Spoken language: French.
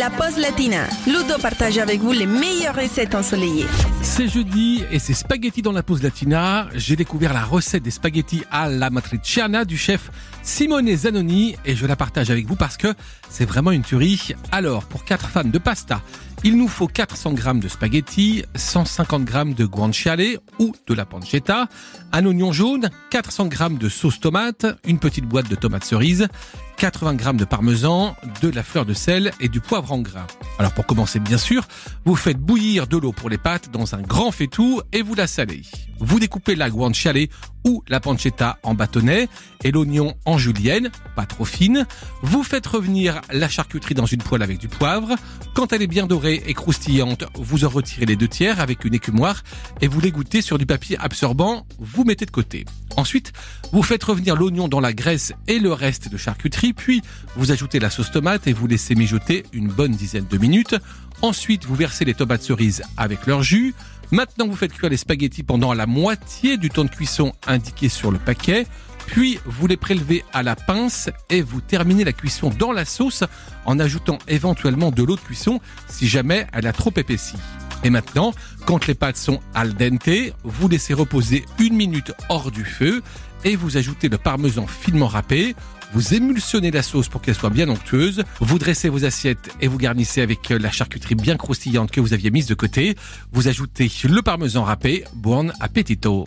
La pause latina. Ludo partage avec vous les meilleures recettes ensoleillées. C'est jeudi et c'est spaghetti dans la pause latina. J'ai découvert la recette des spaghettis alla matriciana du chef Simone Zanoni et je la partage avec vous parce que c'est vraiment une tuerie. Alors, pour 4 fans de pasta, il nous faut 400 g de spaghettis, 150 g de guanciale ou de la pancetta, un oignon jaune, 400 g de sauce tomate, une petite boîte de tomates cerises, 80 g de parmesan, de la fleur de sel et du poivre en gras. Alors pour commencer bien sûr, vous faites bouillir de l'eau pour les pâtes dans un grand faitout et vous la salez. Vous découpez la guanciale ou la pancetta en bâtonnets et l'oignon en julienne, pas trop fine. Vous faites revenir la charcuterie dans une poêle avec du poivre. Quand elle est bien dorée et croustillante, vous en retirez les deux tiers avec une écumoire et vous l'égouttez sur du papier absorbant. Vous mettez de côté. Ensuite, vous faites revenir l'oignon dans la graisse et le reste de charcuterie, puis vous ajoutez la sauce tomate et vous laissez mijoter une bonne dizaine de Ensuite, vous versez les tomates cerises avec leur jus. Maintenant, vous faites cuire les spaghettis pendant la moitié du temps de cuisson indiqué sur le paquet. Puis, vous les prélevez à la pince et vous terminez la cuisson dans la sauce en ajoutant éventuellement de l'eau de cuisson si jamais elle a trop épaissi. Et maintenant, quand les pâtes sont al dente, vous laissez reposer une minute hors du feu et vous ajoutez le parmesan finement râpé. Vous émulsionnez la sauce pour qu'elle soit bien onctueuse. Vous dressez vos assiettes et vous garnissez avec la charcuterie bien croustillante que vous aviez mise de côté. Vous ajoutez le parmesan râpé. Buon appetito!